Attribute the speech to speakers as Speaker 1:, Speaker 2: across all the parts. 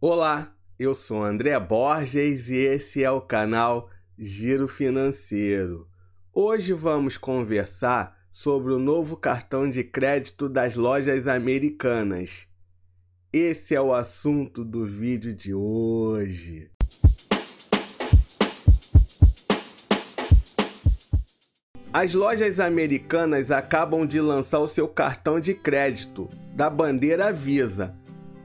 Speaker 1: Olá, eu sou André Borges e esse é o canal Giro Financeiro. Hoje vamos conversar sobre o novo cartão de crédito das lojas americanas. Esse é o assunto do vídeo de hoje. As lojas americanas acabam de lançar o seu cartão de crédito da bandeira Visa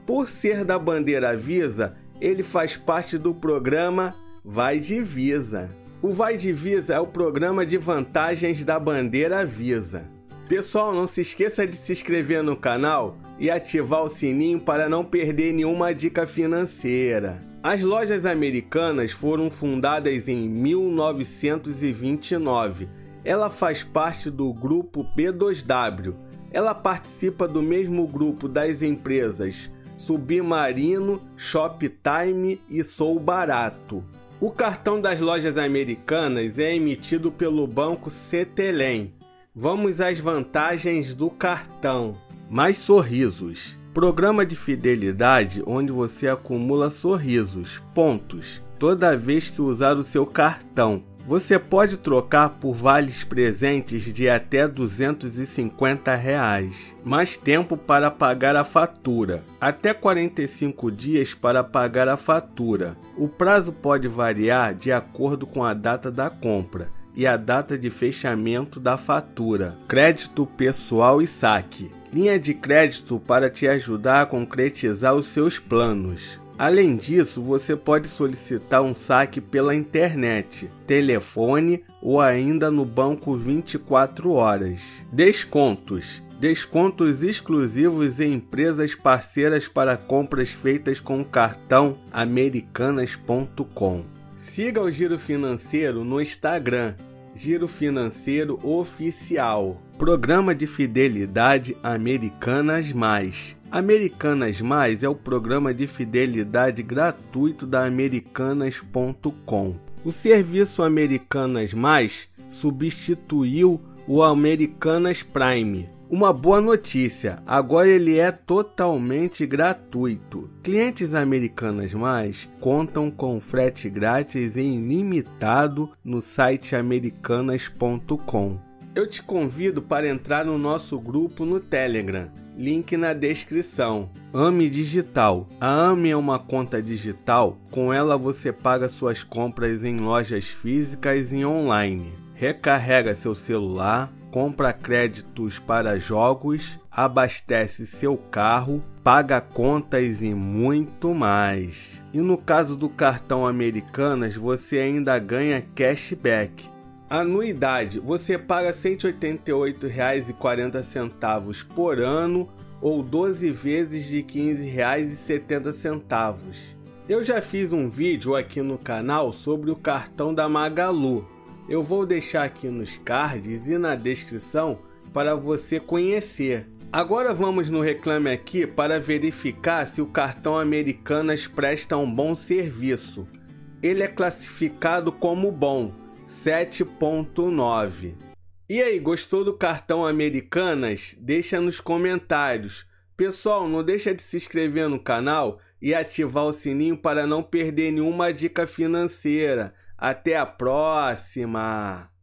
Speaker 1: por ser da bandeira Visa, ele faz parte do programa Vai de Visa. O Vai de Visa é o programa de vantagens da bandeira Visa. Pessoal, não se esqueça de se inscrever no canal e ativar o sininho para não perder nenhuma dica financeira. As lojas americanas foram fundadas em 1929. Ela faz parte do grupo P2W. Ela participa do mesmo grupo das empresas Submarino, Shoptime e Sou Barato. O cartão das lojas americanas é emitido pelo banco Cetelem. Vamos às vantagens do cartão. Mais sorrisos. Programa de fidelidade onde você acumula sorrisos, pontos, toda vez que usar o seu cartão. Você pode trocar por vales presentes de até 250 reais. Mais tempo para pagar a fatura. Até 45 dias para pagar a fatura. O prazo pode variar de acordo com a data da compra e a data de fechamento da fatura. Crédito pessoal e saque. Linha de crédito para te ajudar a concretizar os seus planos. Além disso, você pode solicitar um saque pela internet, telefone ou ainda no banco 24 horas. Descontos. Descontos exclusivos em empresas parceiras para compras feitas com cartão americanas.com. Siga o Giro Financeiro no Instagram, Giro Financeiro Oficial. Programa de Fidelidade Americanas Mais. Americanas Mais é o programa de fidelidade gratuito da Americanas.com. O serviço Americanas Mais substituiu o Americanas Prime. Uma boa notícia, agora ele é totalmente gratuito. Clientes Americanas Mais contam com frete grátis e ilimitado no site americanas.com. Eu te convido para entrar no nosso grupo no Telegram link na descrição. AME Digital. A AME é uma conta digital, com ela você paga suas compras em lojas físicas e online. Recarrega seu celular, compra créditos para jogos, abastece seu carro, paga contas e muito mais. E no caso do cartão Americanas, você ainda ganha cashback Anuidade: você paga R$ 188,40 por ano ou 12 vezes de R$ 15,70. Eu já fiz um vídeo aqui no canal sobre o cartão da Magalu. Eu vou deixar aqui nos cards e na descrição para você conhecer. Agora vamos no Reclame Aqui para verificar se o cartão Americanas presta um bom serviço. Ele é classificado como bom 7.9. E aí, gostou do cartão Americanas? Deixa nos comentários. Pessoal, não deixa de se inscrever no canal e ativar o sininho para não perder nenhuma dica financeira. Até a próxima!